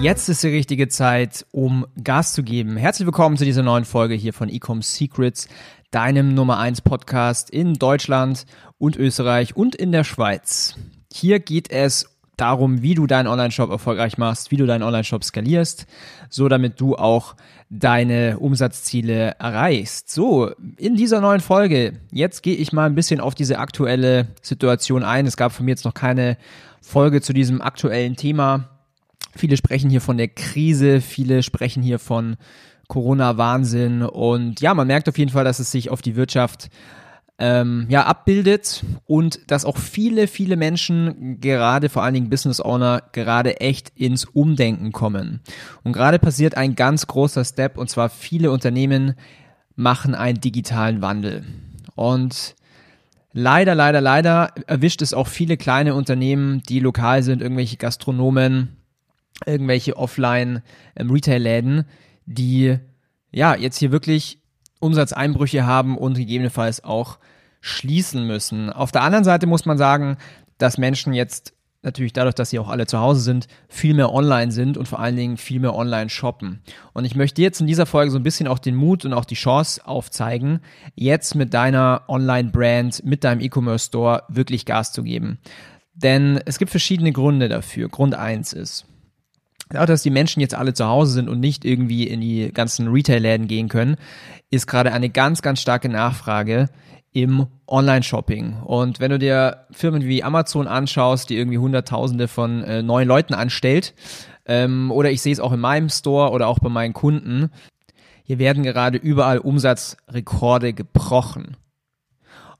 Jetzt ist die richtige Zeit, um Gas zu geben. Herzlich willkommen zu dieser neuen Folge hier von Ecom Secrets, deinem Nummer 1 Podcast in Deutschland und Österreich und in der Schweiz. Hier geht es darum, wie du deinen Online-Shop erfolgreich machst, wie du deinen Online-Shop skalierst, so damit du auch deine Umsatzziele erreichst. So, in dieser neuen Folge, jetzt gehe ich mal ein bisschen auf diese aktuelle Situation ein. Es gab von mir jetzt noch keine Folge zu diesem aktuellen Thema. Viele sprechen hier von der Krise, viele sprechen hier von Corona-Wahnsinn. Und ja, man merkt auf jeden Fall, dass es sich auf die Wirtschaft ähm, ja, abbildet und dass auch viele, viele Menschen, gerade vor allen Dingen Business Owner, gerade echt ins Umdenken kommen. Und gerade passiert ein ganz großer Step und zwar viele Unternehmen machen einen digitalen Wandel. Und leider, leider, leider erwischt es auch viele kleine Unternehmen, die lokal sind, irgendwelche Gastronomen, irgendwelche Offline-Retail-Läden, ähm, die ja jetzt hier wirklich Umsatzeinbrüche haben und gegebenenfalls auch schließen müssen. Auf der anderen Seite muss man sagen, dass Menschen jetzt natürlich dadurch, dass sie auch alle zu Hause sind, viel mehr online sind und vor allen Dingen viel mehr online shoppen. Und ich möchte jetzt in dieser Folge so ein bisschen auch den Mut und auch die Chance aufzeigen, jetzt mit deiner Online-Brand, mit deinem E-Commerce-Store wirklich Gas zu geben. Denn es gibt verschiedene Gründe dafür. Grund eins ist, Dadurch, dass die Menschen jetzt alle zu Hause sind und nicht irgendwie in die ganzen Retail-Läden gehen können, ist gerade eine ganz, ganz starke Nachfrage im Online-Shopping. Und wenn du dir Firmen wie Amazon anschaust, die irgendwie Hunderttausende von äh, neuen Leuten anstellt, ähm, oder ich sehe es auch in meinem Store oder auch bei meinen Kunden, hier werden gerade überall Umsatzrekorde gebrochen.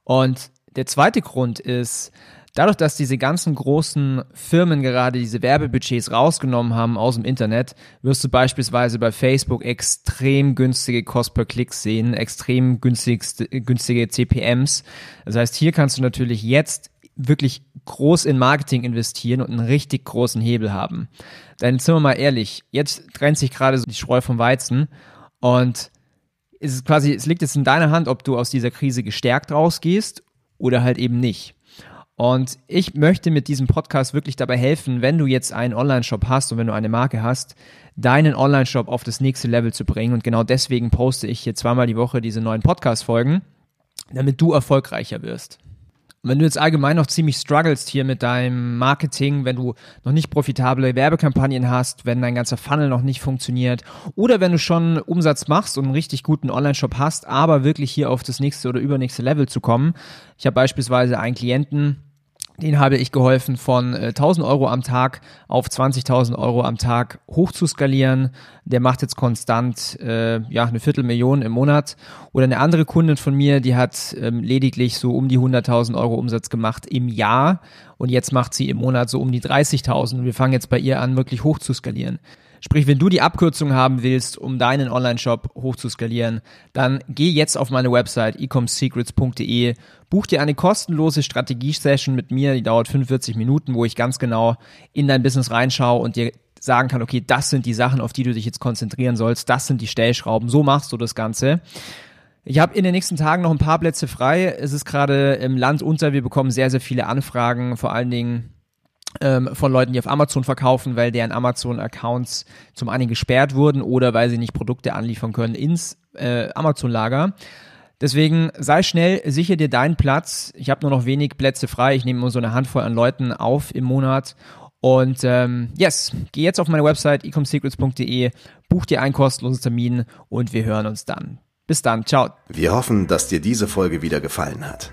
Und der zweite Grund ist, dadurch, dass diese ganzen großen Firmen gerade diese Werbebudgets rausgenommen haben aus dem Internet, wirst du beispielsweise bei Facebook extrem günstige Cost per Click sehen, extrem günstige CPMs. Das heißt, hier kannst du natürlich jetzt wirklich groß in Marketing investieren und einen richtig großen Hebel haben. Denn sind wir mal ehrlich, jetzt trennt sich gerade so die Spreu vom Weizen und es ist quasi, es liegt jetzt in deiner Hand, ob du aus dieser Krise gestärkt rausgehst oder halt eben nicht. Und ich möchte mit diesem Podcast wirklich dabei helfen, wenn du jetzt einen Online-Shop hast und wenn du eine Marke hast, deinen Online-Shop auf das nächste Level zu bringen. Und genau deswegen poste ich hier zweimal die Woche diese neuen Podcast-Folgen, damit du erfolgreicher wirst. Und wenn du jetzt allgemein noch ziemlich strugglest hier mit deinem Marketing, wenn du noch nicht profitable Werbekampagnen hast, wenn dein ganzer Funnel noch nicht funktioniert oder wenn du schon Umsatz machst und einen richtig guten Online-Shop hast, aber wirklich hier auf das nächste oder übernächste Level zu kommen. Ich habe beispielsweise einen Klienten, den habe ich geholfen, von äh, 1000 Euro am Tag auf 20.000 Euro am Tag hoch zu skalieren. Der macht jetzt konstant äh, ja eine Viertelmillion im Monat. Oder eine andere Kundin von mir, die hat ähm, lediglich so um die 100.000 Euro Umsatz gemacht im Jahr und jetzt macht sie im Monat so um die 30.000. Wir fangen jetzt bei ihr an, wirklich hoch zu skalieren. Sprich, wenn du die Abkürzung haben willst, um deinen Online-Shop hochzuskalieren, dann geh jetzt auf meine Website ecomsecrets.de, buch dir eine kostenlose Strategie-Session mit mir, die dauert 45 Minuten, wo ich ganz genau in dein Business reinschaue und dir sagen kann, okay, das sind die Sachen, auf die du dich jetzt konzentrieren sollst, das sind die Stellschrauben, so machst du das Ganze. Ich habe in den nächsten Tagen noch ein paar Plätze frei. Es ist gerade im Land unter, wir bekommen sehr, sehr viele Anfragen, vor allen Dingen ähm, von Leuten, die auf Amazon verkaufen, weil deren Amazon-Accounts zum einen gesperrt wurden oder weil sie nicht Produkte anliefern können ins äh, Amazon-Lager. Deswegen sei schnell, sichere dir deinen Platz. Ich habe nur noch wenig Plätze frei. Ich nehme nur so eine Handvoll an Leuten auf im Monat. Und ähm, yes, geh jetzt auf meine Website ecomsecrets.de, buch dir einen kostenlosen Termin und wir hören uns dann. Bis dann, ciao. Wir hoffen, dass dir diese Folge wieder gefallen hat.